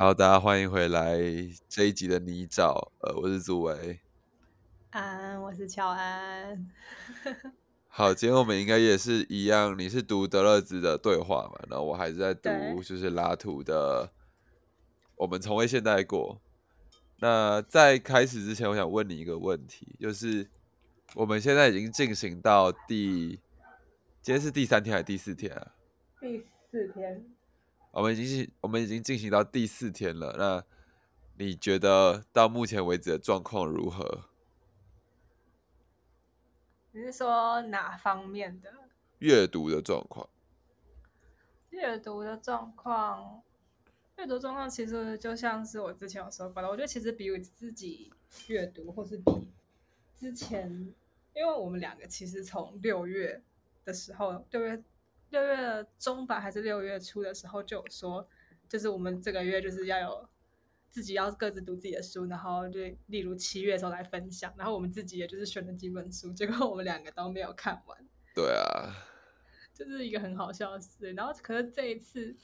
好，大家欢迎回来这一集的泥沼。呃，我是祖维。安，我是乔安。好，今天我们应该也是一样，你是读德勒兹的对话嘛？然后我还是在读，就是拉图的。我们从未现代过。那在开始之前，我想问你一个问题，就是我们现在已经进行到第，今天是第三天还是第四天啊？第四天，我们已经是我们已经进行到第四天了。那你觉得到目前为止的状况如何？你是说哪方面的阅读的状况？阅读的状况？阅读状况其实就像是我之前有说过的，我觉得其实比我自己阅读，或是比之前，因为我们两个其实从六月的时候，六月六月中吧，还是六月初的时候就有说，就是我们这个月就是要有自己要各自读自己的书，然后就例如七月的时候来分享，然后我们自己也就是选了几本书，结果我们两个都没有看完。对啊，就是一个很好笑的事。然后，可是这一次，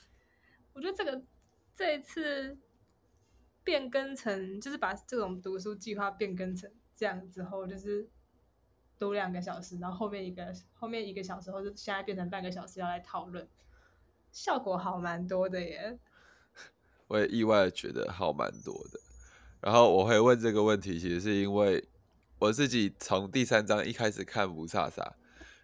我觉得这个这一次变更成，就是把这种读书计划变更成这样之后，就是读两个小时，然后后面一个后面一个小时后，就现在变成半个小时要来讨论，效果好蛮多的耶。我也意外觉得好蛮多的。然后我会问这个问题，其实是因为我自己从第三章一开始看不飒飒，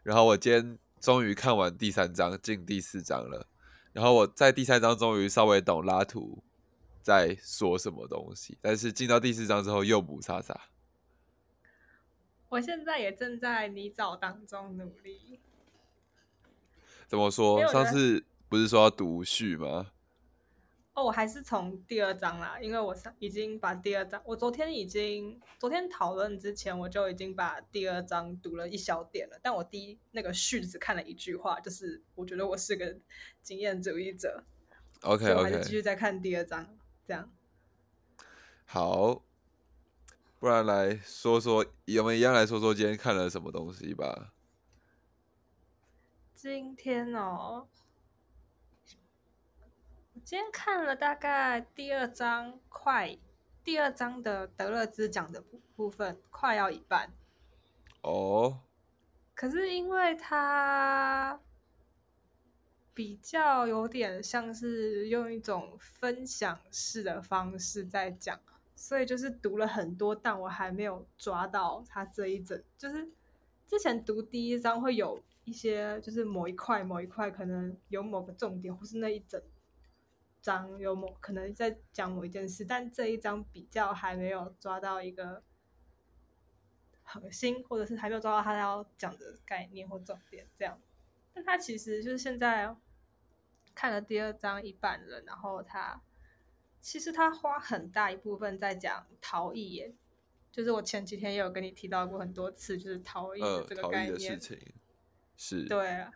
然后我今天终于看完第三章，进第四章了。然后我在第三章终于稍微懂拉图在说什么东西，但是进到第四章之后又不飒飒。我现在也正在泥沼当中努力。怎么说？上次不是说要读序吗？哦，我还是从第二章啦，因为我上已经把第二章，我昨天已经昨天讨论之前我就已经把第二章读了一小点了，但我第一那个序只看了一句话，就是我觉得我是个经验主义者 OK 我还是继续再看第二章，这样。好，不然来说说，我们一样来说说今天看了什么东西吧。今天哦，我今天看了大概第二章快，第二章的德勒兹讲的部部分快要一半。哦，可是因为它比较有点像是用一种分享式的方式在讲，所以就是读了很多，但我还没有抓到它这一整。就是之前读第一章会有一些，就是某一块某一块可能有某个重点，或是那一整章有某可能在讲某一件事，但这一章比较还没有抓到一个核心，或者是还没有抓到他要讲的概念或重点，这样。但他其实就是现在看了第二章一半了，然后他其实他花很大一部分在讲逃逸耶，就是我前几天也有跟你提到过很多次，就是逃逸这个逃逸的概念事。情是，对啊，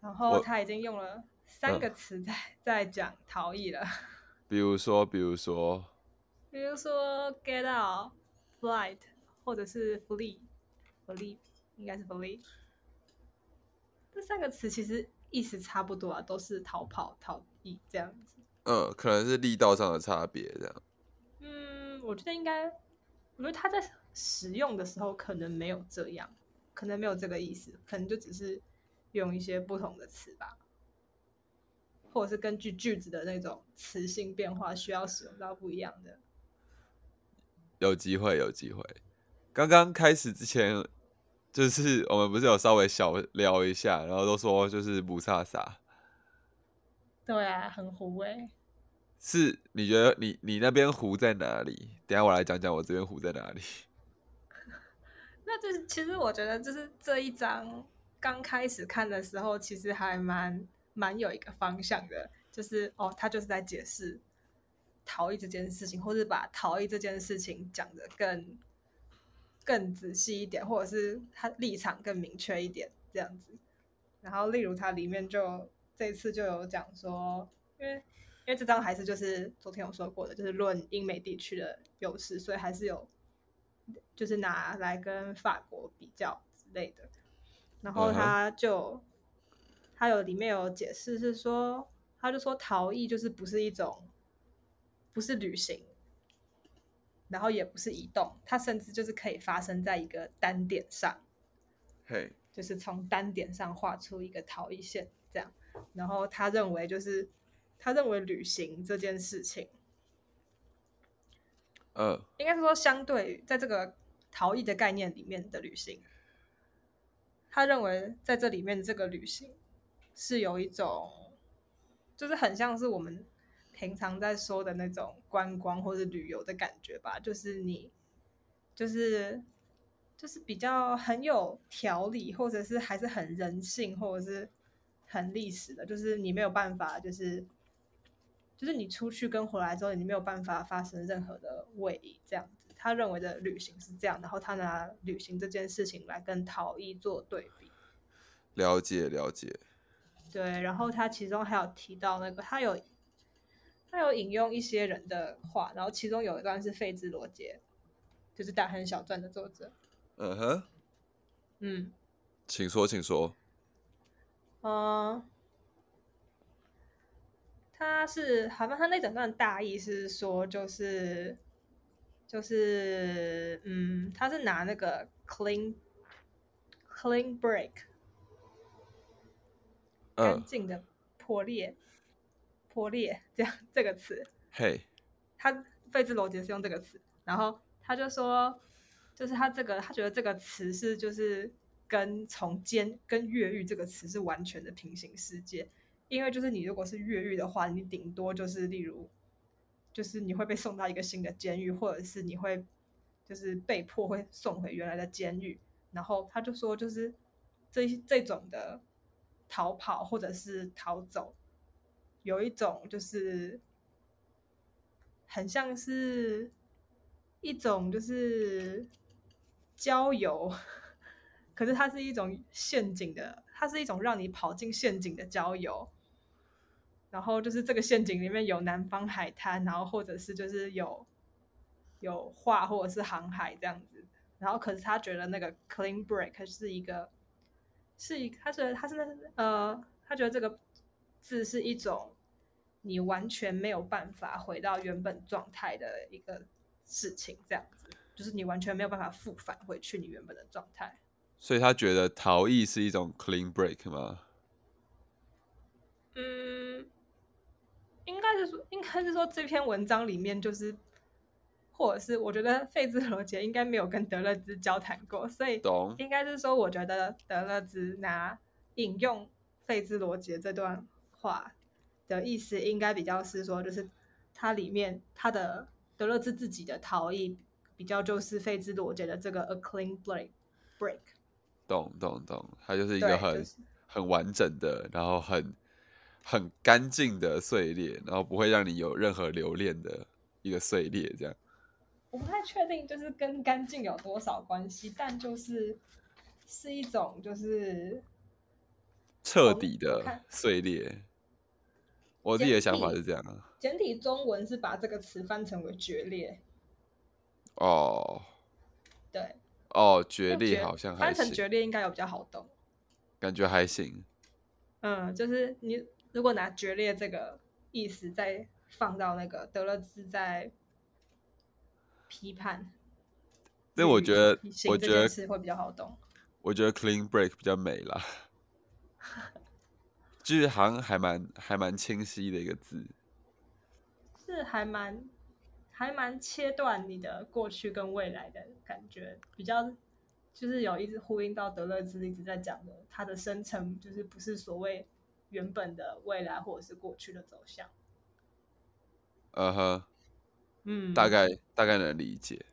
然后他已经用了三嗯个词在、在讲逃逸了，比如说，比如说，比如说 get out、flight 或者是 flee，flee 应该是 flee。这三个词其实意思差不多啊，都是逃跑、逃逸这样子。嗯，可能是力道上的差别，这样。嗯，我觉得应该，我觉得他在使用的时候可能没有这样，可能没有这个意思，可能就只是用一些不同的词吧，或者是根据句子的那种词性变化，需要使用到不一样的。有机会，有机会。刚刚开始之前，就是我们不是有稍微小聊一下，然后都说就是不飒飒，对啊，很糊哎、是你觉得你你那边糊在哪里？等下我来讲讲我这边糊在哪里。那就是其实我觉得，就是这一章刚开始看的时候，其实还蛮蛮有一个方向的，就是哦，他就是在解释逃逸这件事情，或是把逃逸这件事情讲的更更仔细一点，或者是他立场更明确一点这样子。然后，例如它里面就这一次就有讲说，因为因为这张还是就是昨天有说过的，就是论英美地区的优势，所以还是有就是拿来跟法国比较之类的。然后他就他有里面有解释是说，他就说逃逸就是不是一种，不是旅行，然后也不是移动，它甚至就是可以发生在一个单点上，嘿，就是从单点上画出一个逃逸线，这样。然后他认为就是他认为旅行这件事情，呃，应该是说相对于在这个逃逸的概念里面的旅行，他认为在这里面这个旅行是有一种，就是很像是我们平常在说的那种观光或者旅游的感觉吧，就是你就是就是比较很有条理，或者是还是很人性，或者是很历史的，就是你没有办法就是。就是你出去跟回来之后，你没有办法发生任何的位移，这样子。他认为的旅行是这样，然后他拿旅行这件事情来跟逃逸做对比。了解了解，对，然后他其中还有提到那个，他有他有引用一些人的话，然后其中有一段是费兹罗杰，就是《大亨小传》的作者。嗯哼，嗯请说请说，嗯，他是好像他那整段大意是说，就是就是嗯，他是拿那个 clean clean break 干嗯，净的破裂破裂这样这个词，嘿，他费兹罗杰是用这个词，然后他就说，就是他这个他觉得这个词是就是跟从监跟越狱这个词是完全的平行世界，因为就是你如果是越狱的话，你顶多就是例如就是你会被送到一个新的监狱，或者是你会就是被迫会送回原来的监狱，然后他就说就是这这种的逃跑或者是逃走。有一种就是很像是一种就是郊游，可是它是一种陷阱的，它是一种让你跑进陷阱的郊游。然后就是这个陷阱里面有南方海滩，然后或者是就是有有画或者是航海这样子。然后可是他觉得那个 clean break 是一个是一，他觉得他是呃，他觉得这个字是一种你完全没有办法回到原本状态的一个事情，这样子，就是你完全没有办法复返回去你原本的状态。所以他觉得逃逸是一种 clean break 吗？嗯，应该是说，应该是说这篇文章里面就是，或者是我觉得费兹罗杰应该没有跟德勒兹交谈过，所以懂，应该是说，我觉得德勒兹拿引用费兹罗杰这段话的意思，应该比较是说，就是它里面他的德勒兹自己的逃逸，比较就是费兹罗杰的这个 a clean break break，懂懂懂，它就是一，个很、就是很完整的，然后很很干净的碎裂，然后不会让你有任何留恋的一个碎裂，这样。我不太确定，就是跟干净有多少关系，但就是是一种就是彻底的碎裂。我自己的想法是这样啊。简体中文是把这个词翻成为决裂，哦对，哦，决裂好像还翻成行，决裂应该有比较好懂。感觉还行。嗯，就是你如果拿决裂这个意思再放到那个德勒兹在批判但我觉得我觉得会比较好懂。我觉得 clean break 比较美啦，就是好像还蛮还蛮清晰的一个字。是还蛮还蛮切断你的过去跟未来的感觉，比较就是有一直呼应到德勒兹一直在讲的，他的生成就是不是所谓原本的未来或者是过去的走向。呃呵，嗯，大概大概能理解。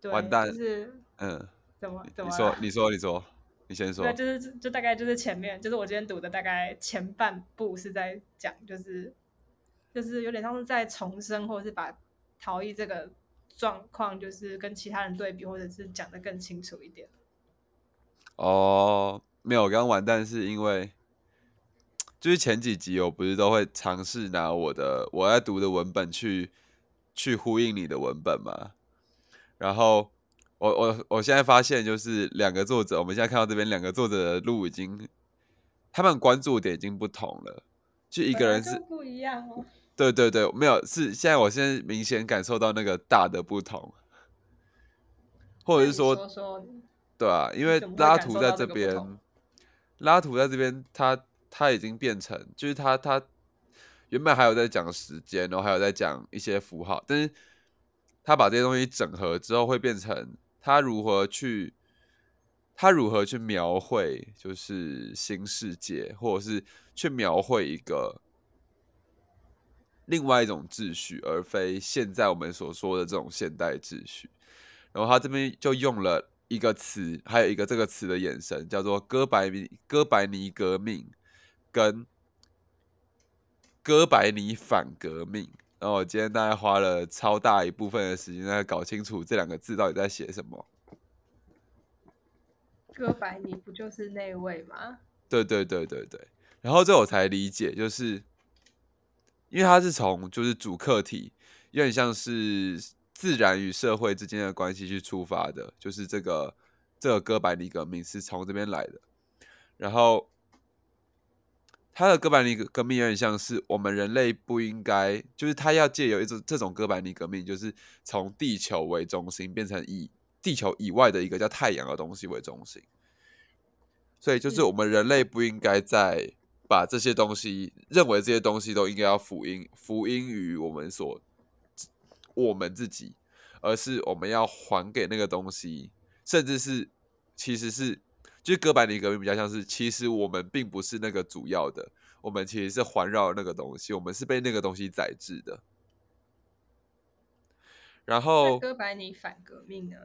对，完蛋就是嗯，怎么怎你么你，说你说你说，你先说对，。就是就大概就是前面，就是我今天读的大概前半部是在讲，就是就是有点像是在重生，或者是把逃逸这个状况，就是跟其他人对比，或者是讲的更清楚一点。哦，没有，我刚刚完蛋是因为，就是前几集我不是都会尝试拿我的我在读的文本去去呼应你的文本嘛，然后我我我现在发现就是两个作者，我们现在看到这边两个作者的路已经，他们关注点已经不同了，就一个人是不一样哦。对对对，没有是现在，我现在明显感受到那个大的不同，或者是说，对啊，因为拉图在这边，拉图在这边，他他已经变成，就是他他原本还有在讲时间，然后还有在讲一些符号，但是他把这些东西整合之后，会变成他如何去。他如何去描绘，就是新世界，或者是去描绘一个另外一种秩序，而非现在我们所说的这种现代秩序。然后他这边就用了一个词，还有一个这个词的衍生，叫做“哥白尼哥白尼革命”跟“哥白尼反革命”。然后我今天大概花了超大一部分的时间在搞清楚这两个字到底在写什么。哥白尼不就是那位吗？对对对对对，然后这我才理解，就是因为它是从就是主客体，有点像是自然与社会之间的关系去出发的，就是这个这个哥白尼革命是从这边来的。然后他的哥白尼革命有点像是我们人类不应该，就是他要借由一种这种哥白尼革命，就是从地球为中心变成以。地球以外的一个叫太阳的东西为中心，所以就是我们人类不应该再把这些东西认为这些东西都应该要福音福音于我们所我们自己，而是我们要还给那个东西，甚至是其实是就是哥白尼革命比较像是，其实我们并不是那个主要的，我们其实是环绕那个东西，我们是被那个东西宰制的。然后哥白尼反革命呢？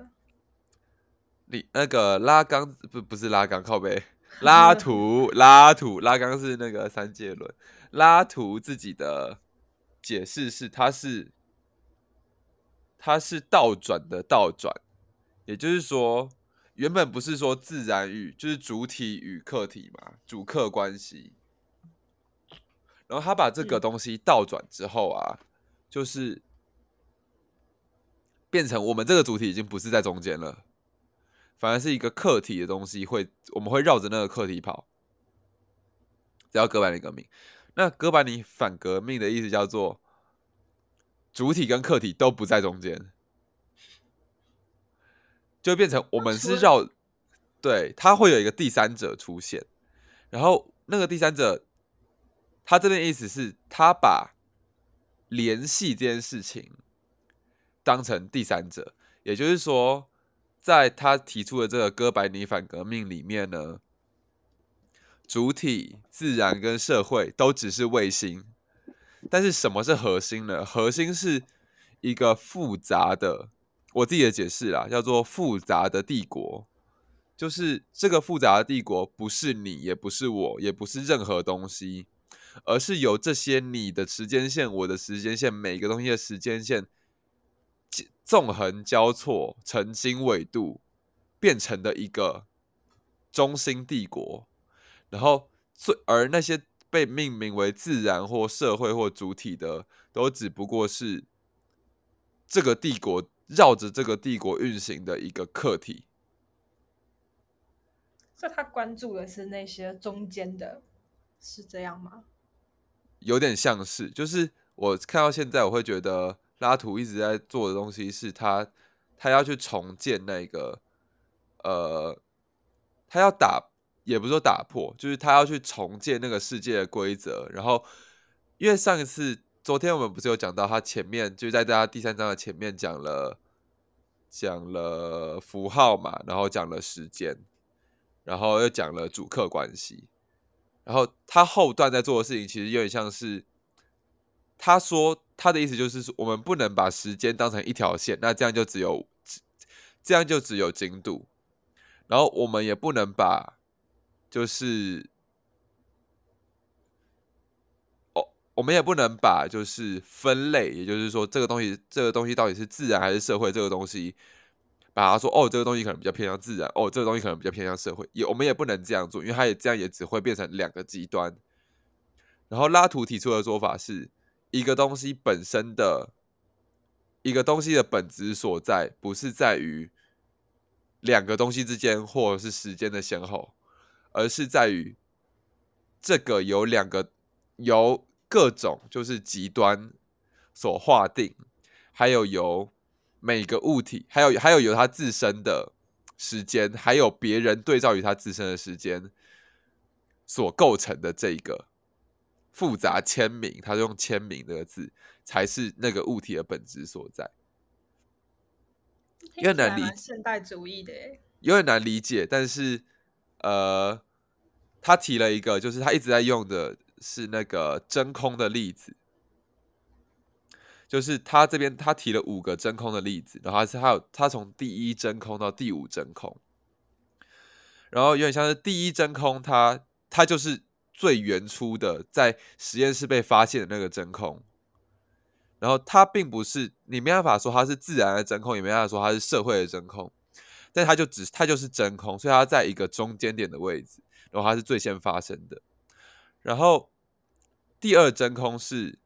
你那个拉缸不不是拉缸靠背拉图拉图拉缸是那个三界论拉图自己的解释是它是它是倒转的倒转，也就是说原本不是说自然与就是主体与客体嘛主客关系，然后他把这个东西倒转之后啊，就是变成我们这个主体已经不是在中间了。反而是一个客体的东西，会我们会绕着那个客体跑，叫哥白尼革命。那哥白尼反革命的意思叫做主体跟客体都不在中间，就变成我们是绕，对，它会有一个第三者出现，然后那个第三者，他这边意思是，他把联系这件事情当成第三者，也就是说。在他提出的这个哥白尼反革命里面呢，主体、自然跟社会都只是卫星，但是什么是核心呢？核心是一个复杂的，我自己的解释啦，叫做复杂的帝国，就是这个复杂的帝国不是你，也不是我，也不是任何东西，而是由这些你的时间线、我的时间线、每个东西的时间线。纵横交错、成经纬度变成的一个中心帝国，然后最而那些被命名为自然或社会或主体的，都只不过是这个帝国绕着这个帝国运行的一个客体。所以他关注的是那些中间的，是这样吗？有点像是，就是我看到现在，我会觉得。拉图一直在做的东西是他，他要去重建那个，呃，他要打，也不是说打破，就是他要去重建那个世界的规则。然后，因为上一次，昨天我们不是有讲到，他前面就在大家第三章的前面讲了，讲了符号嘛，然后讲了时间，然后又讲了主客关系，然后他后段在做的事情，其实有点像是。他说：“他的意思就是说，我们不能把时间当成一条线，那这样就只有这样就只有精度。然后我们也不能把，就是哦，我们也不能把就是分类，也就是说，这个东西这个东西到底是自然还是社会？这个东西把它说哦，这个东西可能比较偏向自然，哦，这个东西可能比较偏向社会。也我们也不能这样做，因为它也这样也只会变成两个极端。然后拉图提出的说法是。”一个东西本身的，一个东西的本质所在，不是在于两个东西之间，或者是时间的先后，而是在于这个有两个由各种就是极端所划定，还有由每个物体，还有还有由它自身的时间，还有别人对照于它自身的时间所构成的这个复杂签名，他用签名这个字，才是那个物体的本质所在。有点难理现代主义的，有点难理解，但是呃，他提了一个，就是他一直在用的是那个真空的例子。就是他这边他提了五个真空的例子，然后是还有他从第一真空到第五真空，然后有点像是第一真空，它它就是最原初的在实验室被发现的那个真空，然后它并不是你没办法说它是自然的真空，也没办法说它是社会的真空，但它就只它就是真空，所以它在一个中间点的位置，然后它是最先发生的，然后第二真空是。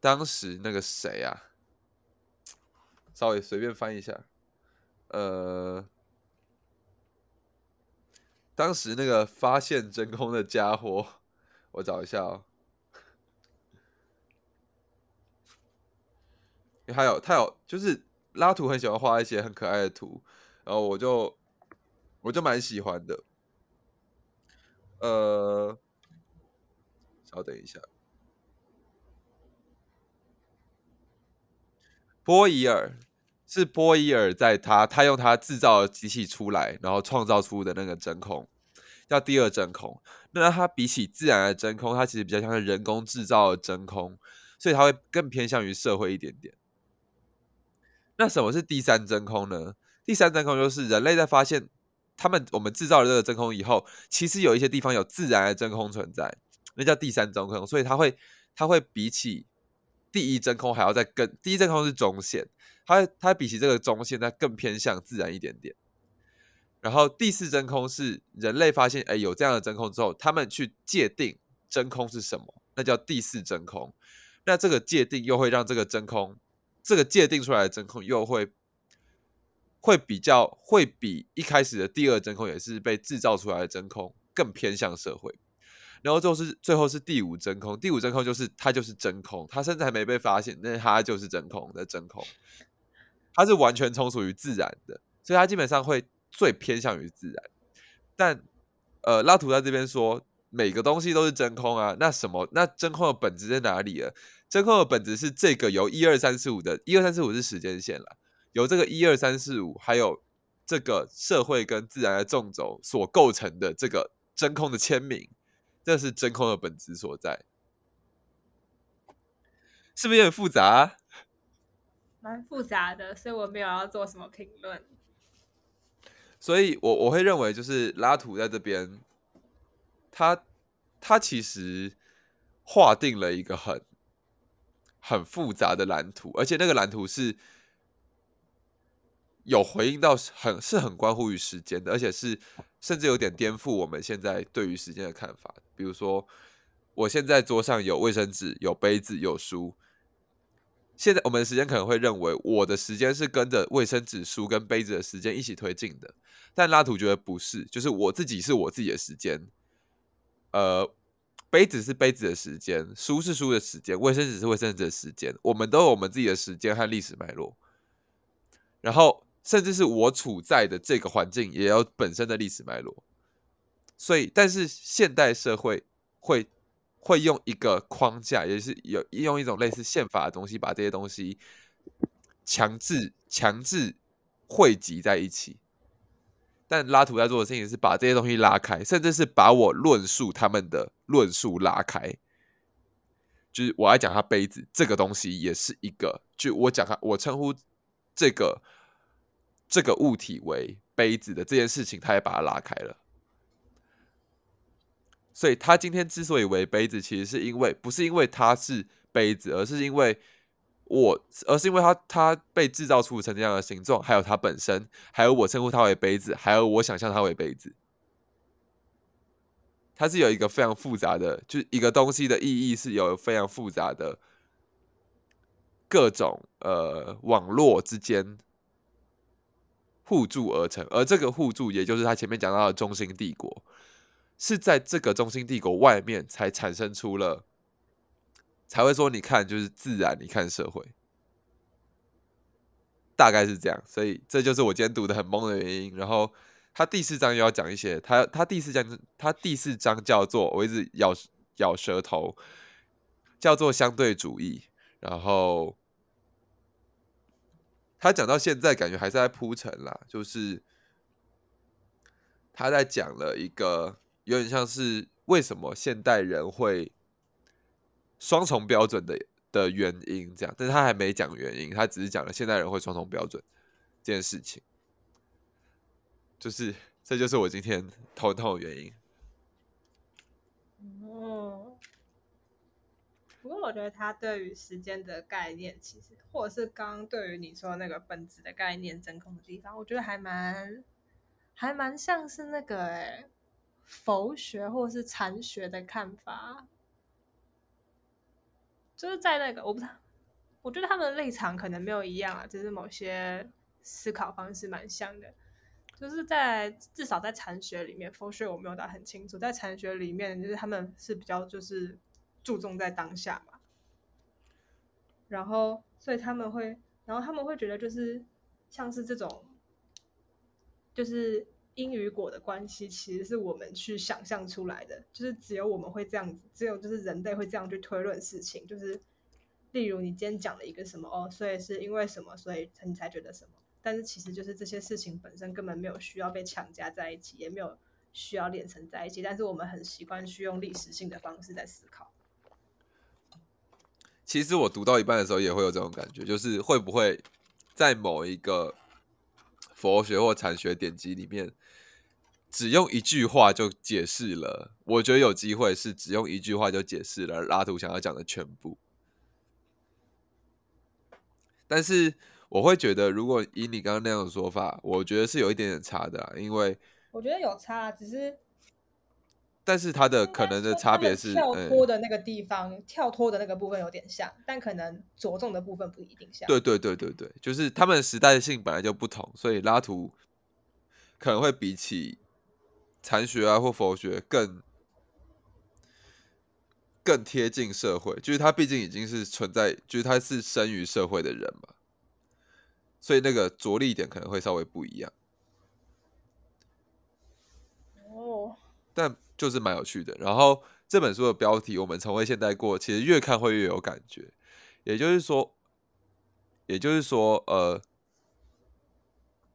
当时那个谁啊，稍微随便翻一下，呃，当时那个发现真空的家伙，我找一下哦。还有他有就是拉图很喜欢画一些很可爱的图，然后我就我就蛮喜欢的。呃，稍等一下。波伊尔是波伊尔，在他他用他制造的机器出来，然后创造出的那个真空叫第二真空。那它比起自然的真空，它其实比较像是人工制造的真空，所以它会更偏向于社会一点点。那什么是第三真空呢？第三真空就是人类在发现他们我们制造了这个真空以后，其实有一些地方有自然的真空存在，那叫第三真空。所以它会它会比起。第一真空还要再更，第一真空是中线，它它比起这个中线，它更偏向自然一点点。然后第四真空是人类发现，哎，有这样的真空之后，他们去界定真空是什么，那叫第四真空。那这个界定又会让这个真空，这个界定出来的真空又会会比较会比一开始的第二真空，也是被制造出来的真空更偏向社会。然后就是最后是第五真空，第五真空就是它就是真空，它甚至还没被发现，那它就是真空的真空，它是完全从属于自然的，所以它基本上会最偏向于自然。但呃，拉图在这边说每个东西都是真空啊，那什么？那真空的本质在哪里了？真空的本质是这个由一二三四五的一二三四五是时间线了，由这个一二三四五还有这个社会跟自然的纵轴所构成的这个真空的签名。这是真空的本质所在，是不是有点复杂？蛮复杂的，所以我没有要做什么评论。所以我我会认为，就是拉图在这边，他他其实划定了一个很很复杂的蓝图，而且那个蓝图是有回应到很是很关乎于时间的，而且是。甚至有点颠覆我们现在对于时间的看法。比如说，我现在桌上有卫生纸、有杯子、有书。现在我们的时间可能会认为我的时间是跟着卫生纸、书跟杯子的时间一起推进的，但拉图觉得不是，就是我自己是我自己的时间。呃，杯子是杯子的时间，书是书的时间，卫生纸是卫生纸的时间。我们都有我们自己的时间和历史脉络。然后。甚至是我处在的这个环境也有本身的历史脉络，所以，但是现代社会会会用一个框架，也是有用一种类似宪法的东西，把这些东西强制强制汇集在一起。但拉图在做的事情是把这些东西拉开，甚至是把我论述他们的论述拉开。就是我来讲，他杯子这个东西也是一个，就我讲他，我称呼这个。这个物体为杯子的这件事情，他也把它拉开了。所以，他今天之所以为杯子，其实是因为不是因为它是杯子，而是因为我，而是因为它它被制造出成这样的形状，还有它本身，还有我称呼它为杯子，还有我想象它为杯子。它是有一个非常复杂的，就是一个东西的意义是有非常复杂的各种呃网络之间。互助而成，而这个互助，也就是他前面讲到的中心帝国，是在这个中心帝国外面才产生出了才会说你看就是自然，你看社会，大概是这样。所以这就是我今天读的很懵的原因。然后他第四章又要讲一些，他他第四章他第四章叫做我一直咬咬舌头，叫做相对主义。然后他讲到现在，感觉还是在铺陈啦，就是他在讲了一个有点像是为什么现代人会双重标准的的原因，这样，但是他还没讲原因，他只是讲了现代人会双重标准这件事情，就是这就是我今天头痛的原因。哦，不过我觉得他对于时间的概念，其实或者是刚对于你说那个本质的概念真空的地方，我觉得还蛮还蛮像是那个哎佛学或是禅学的看法，就是在那个我不知道，我觉得他们的立场可能没有一样啊，只是某些思考方式蛮像的。就是在至少在禅学里面，佛学我没有打很清楚，在禅学里面，就是他们是比较就是注重在当下嘛，然后所以他们会，然后他们会觉得就是像是这种，就是因与果的关系，其实是我们去想象出来的，就是只有我们会这样子，只有就是人类会这样去推论事情，就是例如你今天讲了一个什么哦，所以是因为什么，所以你才觉得什么。但是其实就是这些事情本身根本没有需要被强加在一起，也没有需要连成在一起。但是我们很习惯去用历史性的方式在思考。其实我读到一半的时候也会有这种感觉，就是会不会在某一个佛学或禅学典籍里面，只用一句话就解释了？我觉得有机会是只用一句话就解释了拉图想要讲的全部，但是。我会觉得，如果以你刚刚那样的说法，我觉得是有一点点差的，因为我觉得有差，只是，但是它的可能的差别是跳脱的那个地方，跳脱的那个部分有点像，但可能着重的部分不一定像。对对对对对，就是他们时代性本来就不同，所以拉图可能会比起禅学啊或佛学更更贴近社会，就是他毕竟已经是存在，就是他是生于社会的人嘛。所以那个着力点可能会稍微不一样，哦，但就是蛮有趣的。然后这本书的标题“我们从未现代过”，其实越看会越有感觉。也就是说，也就是说，呃，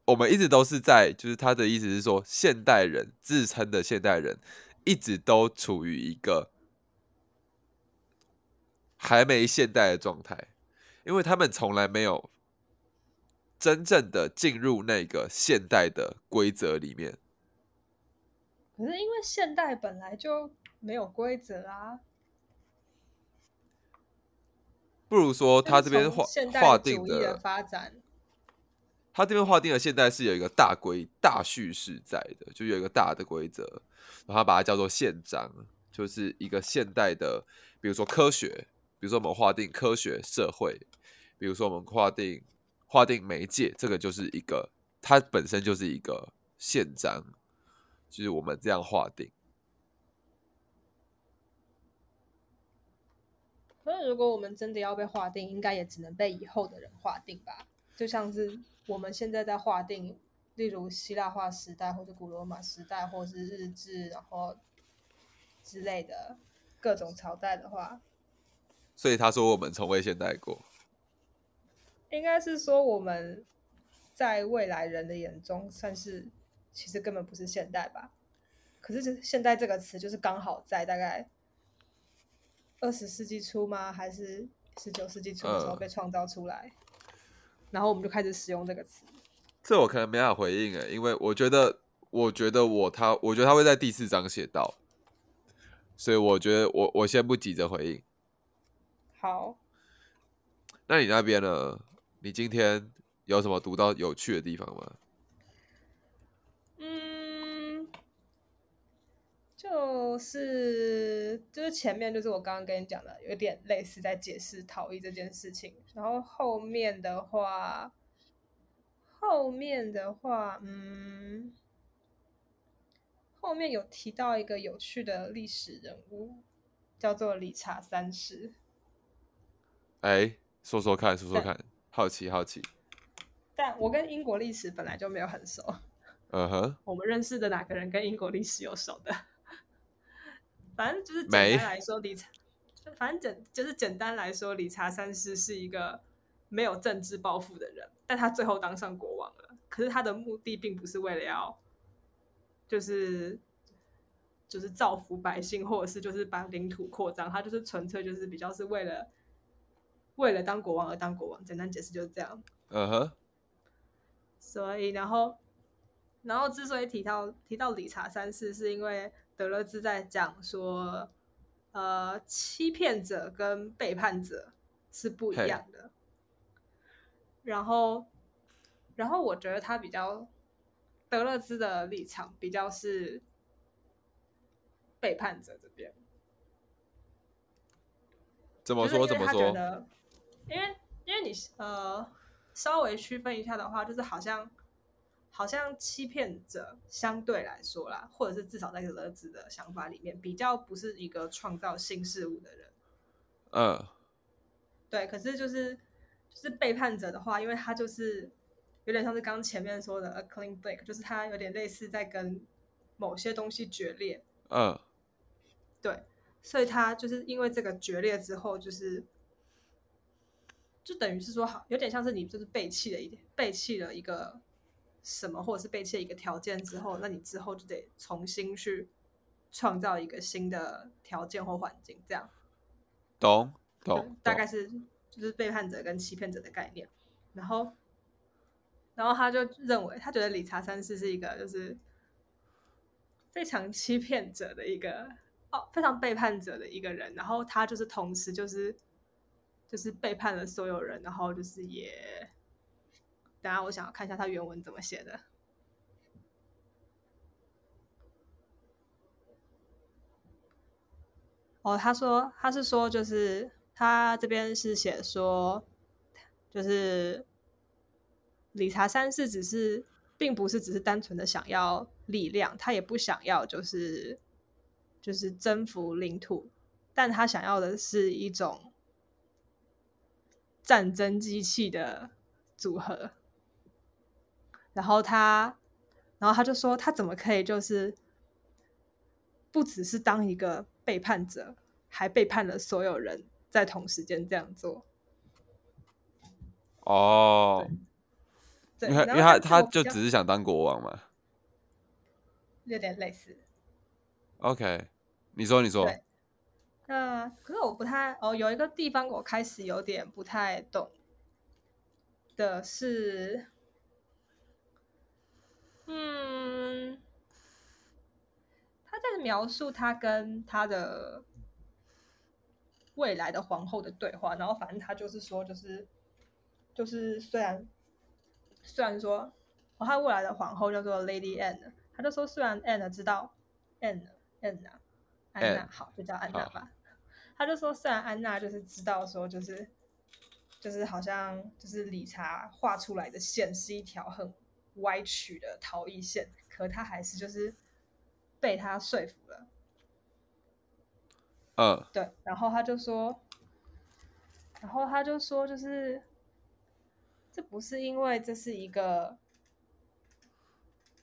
我们一直都是在，就是他的意思是说，现代人自称的现代人，一直都处于一个还没现代的状态，因为他们从来没有。真正的进入那个现代的规则里面，可是因为现代本来就没有规则啊。不如说他这边划划定的发展，他这边划定的现代是有一个大规大叙事在的，就有一个大的规则，然后把它叫做宪章，就是一个现代的，比如说科学，比如说我们划定科学社会，比如说我们划定。划定媒介，这个就是一个，它本身就是一个宪章，就是我们这样划定。可是，如果我们真的要被划定，应该也只能被以后的人划定吧？就像是我们现在在划定，例如希腊化时代，或者古罗马时代，或是日治，然后之类的各种朝代的话。所以他说，我们从未现代过。应该是说，我们在未来人的眼中，算是其实根本不是现代吧？可是“现代”这个词，就是刚好在大概二十世纪初吗？还是十九世纪初的时候被创造出来？然后我们就开始使用这个词。这我可能没法回应诶，因为我觉得，我觉得我他，我觉得他会在第四章写到，所以我觉得我我先不急着回应。好，那你那边呢？你今天有什么读到有趣的地方吗？就是就是前面就是我刚刚跟你讲的，有点类似在解释逃逸这件事情。然后后面的话，后面的话，嗯，后面有提到一个有趣的历史人物，叫做理查三世。哎，说说看，说说看，好奇好奇。但我跟英国历史本来就没有很熟，嗯哼，我们认识的哪个人跟英国历史有熟的？反正就是简单来说，理查，就反正简就是简单来说，理查三世是一个没有政治抱负的人，但他最后当上国王了。可是他的目的并不是为了要，就是就是造福百姓，或者是就是把领土扩张，他就是纯粹就是比较是为了为了当国王而当国王。简单解释就是这样。嗯哼，所以，然后，然后之所以提到提到理查三世，是因为德勒兹在讲说，呃，欺骗者跟背叛者是不一样的。然后，然后我觉得他比较德勒兹的立场比较是背叛者这边。怎么说？怎么说？得，因为因为你呃稍微区分一下的话，就是好像好像欺骗者相对来说啦，或者是至少在儿子的想法里面，比较不是一个创造新事物的人。嗯，对，可是就是就是背叛者的话，因为他就是有点像是刚刚前面说的 a clean break，就是他有点类似在跟某些东西决裂，嗯，对，所以他就是因为这个决裂之后，就是就等于是说，好，有点像是你就是背弃了一点，背弃了一个什么，或者是背弃了一个条件之后，那你之后就得重新去创造一个新的条件或环境，这样。懂，懂大概是就是背叛者跟欺骗者的概念。然后，然后他就认为，他觉得理查三世是一个就是非常欺骗者的一个哦，非常背叛者的一个人。然后他就是同时就是就是背叛了所有人，然后就是也，等下我想要看一下他原文怎么写的。哦，他说他是说，就是他这边是写说，就是理查三世只是，并不是只是单纯的想要力量，他也不想要就是就是征服领土，但他想要的是一种战争机器的组合。然后他，然后他就说，他怎么可以就是不只是当一个背叛者，还背叛了所有人，在同时间这样做。哦，对，因为因为他他就只是想当国王嘛。有点类似。OK，你说你说，对那可是我不太哦，有一个地方我开始有点不太懂的是，嗯，他在描述他跟他的未来的皇后的对话，然后反正他就是说，就是就是虽然虽然说，哦，他未来的皇后叫做 Lady Anne，他就说虽然 Anne 知道 Anne Anne 安娜好，就叫安娜吧。他就说，虽然安娜就是知道说，就是就是好像就是理查画出来的线是一条很歪曲的逃逸线，可他还是就是被他说服了。嗯对，然后他就说，然后他就说，就是这不是因为这是一个，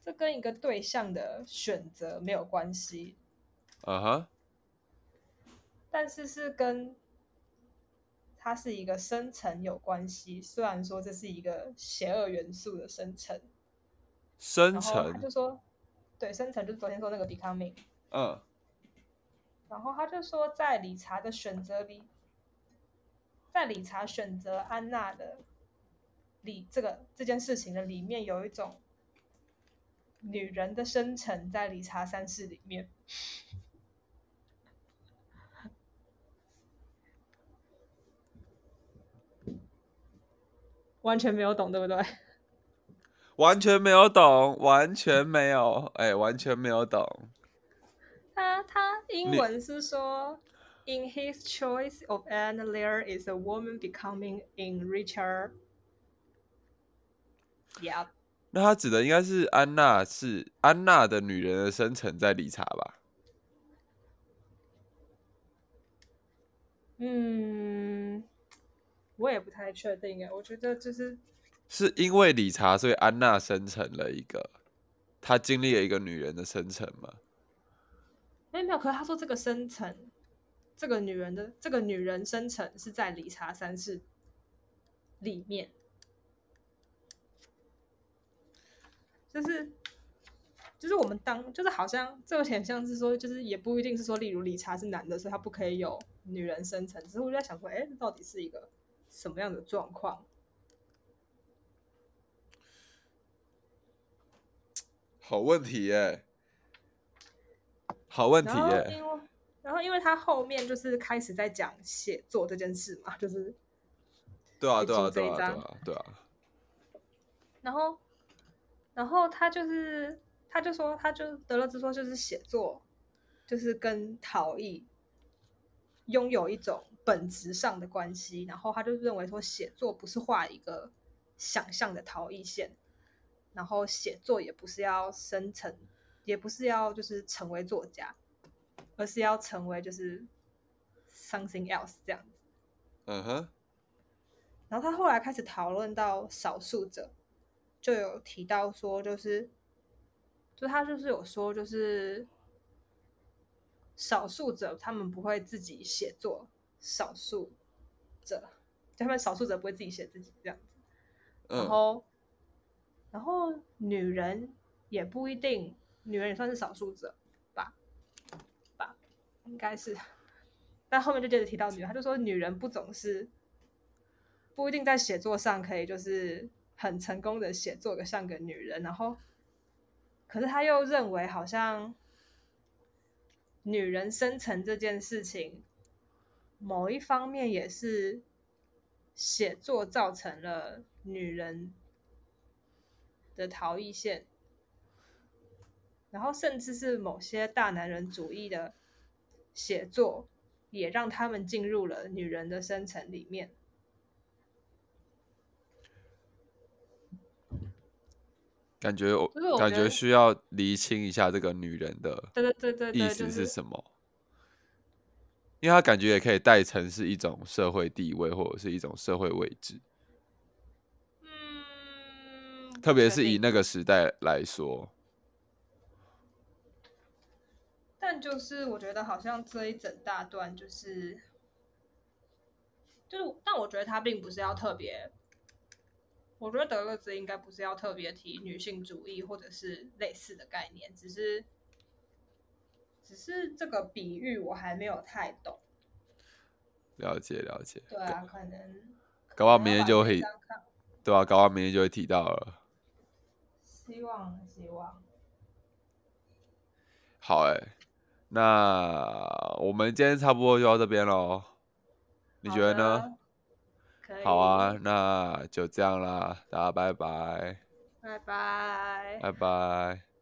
这跟一个对象的选择没有关系，啊哈，但是是跟它是一个生成有关系。虽然说这是一个邪恶元素的生成，生然后他成，就说，对，生成就是昨天说那个 becoming。嗯然后他就说，在理查的选择里，在理查选择安娜的里这个这件事情的里面，有一种女人的生成在理查三世里面。完全没有懂，对不对？完全没有懂，完全没有，哎、完全没有懂。他他英文是说，In his choice of Anne, there is a woman becoming in richer. Yep. 那他指的应该是安娜，是安娜的女人的生成在理查吧？嗯，我也不太确定哎，我觉得就是是因为理查，所以安娜生成了一个，她经历了一个女人的生成吗？哎，没有，可是他说这个生成，这个女人的这个女人生成是在理查三世里面，就是就是我们当就是好像这有点像是说，就是也不一定是说，例如理查是男的，所以他不可以有女人生成。只是我就在想说，哎，这到底是一个什么样的状况？好问题耶，好问题耶。然后因为他后面就是开始在讲写作这件事嘛，就是对啊，对啊，对啊，对啊，对啊。然后，然后他就是。他就说，他就得了之说，就是写作，就是跟陶艺拥有一种本质上的关系。然后他就认为说，写作不是画一个想象的陶艺线，然后写作也不是要生成，也不是要就是成为作家，而是要成为就是 something else 这样子。嗯哼。然后他后来开始讨论到少数者，就有提到说，就是。就他就是有说，就是少数者他们不会自己写作，少数者就他们少数者不会自己写自己这样子，然后然后女人也不一定，女人也算是少数者吧，吧应该是，但后面就接着提到女人，他就说女人不总是不一定在写作上可以就是很成功的写作个像个女人，然后。可是他又认为，好像女人生存这件事情，某一方面也是写作造成了女人的逃逸线，然后甚至是某些大男人主义的写作，也让他们进入了女人的深层里面。感觉我感觉需要厘清一下这个女人的对对对对意思是什么，因为她感觉也可以代成是一种社会地位或者是一种社会位置，嗯，特别是以那个时代来说，但就是我觉得好像这一整大段就是就是，但我觉得他并不是要特别。我觉得德勒兹应该不是要特别提女性主义或者是类似的概念，只是只是这个比喻我还没有太懂。了解了解。对啊，可能。搞不好明天就会，对啊，搞不好明天就会提到了。希望希望。好哎，那我们今天差不多就到这边喽，你觉得呢？好啊，那就这样啦，大家拜拜，拜拜，拜拜。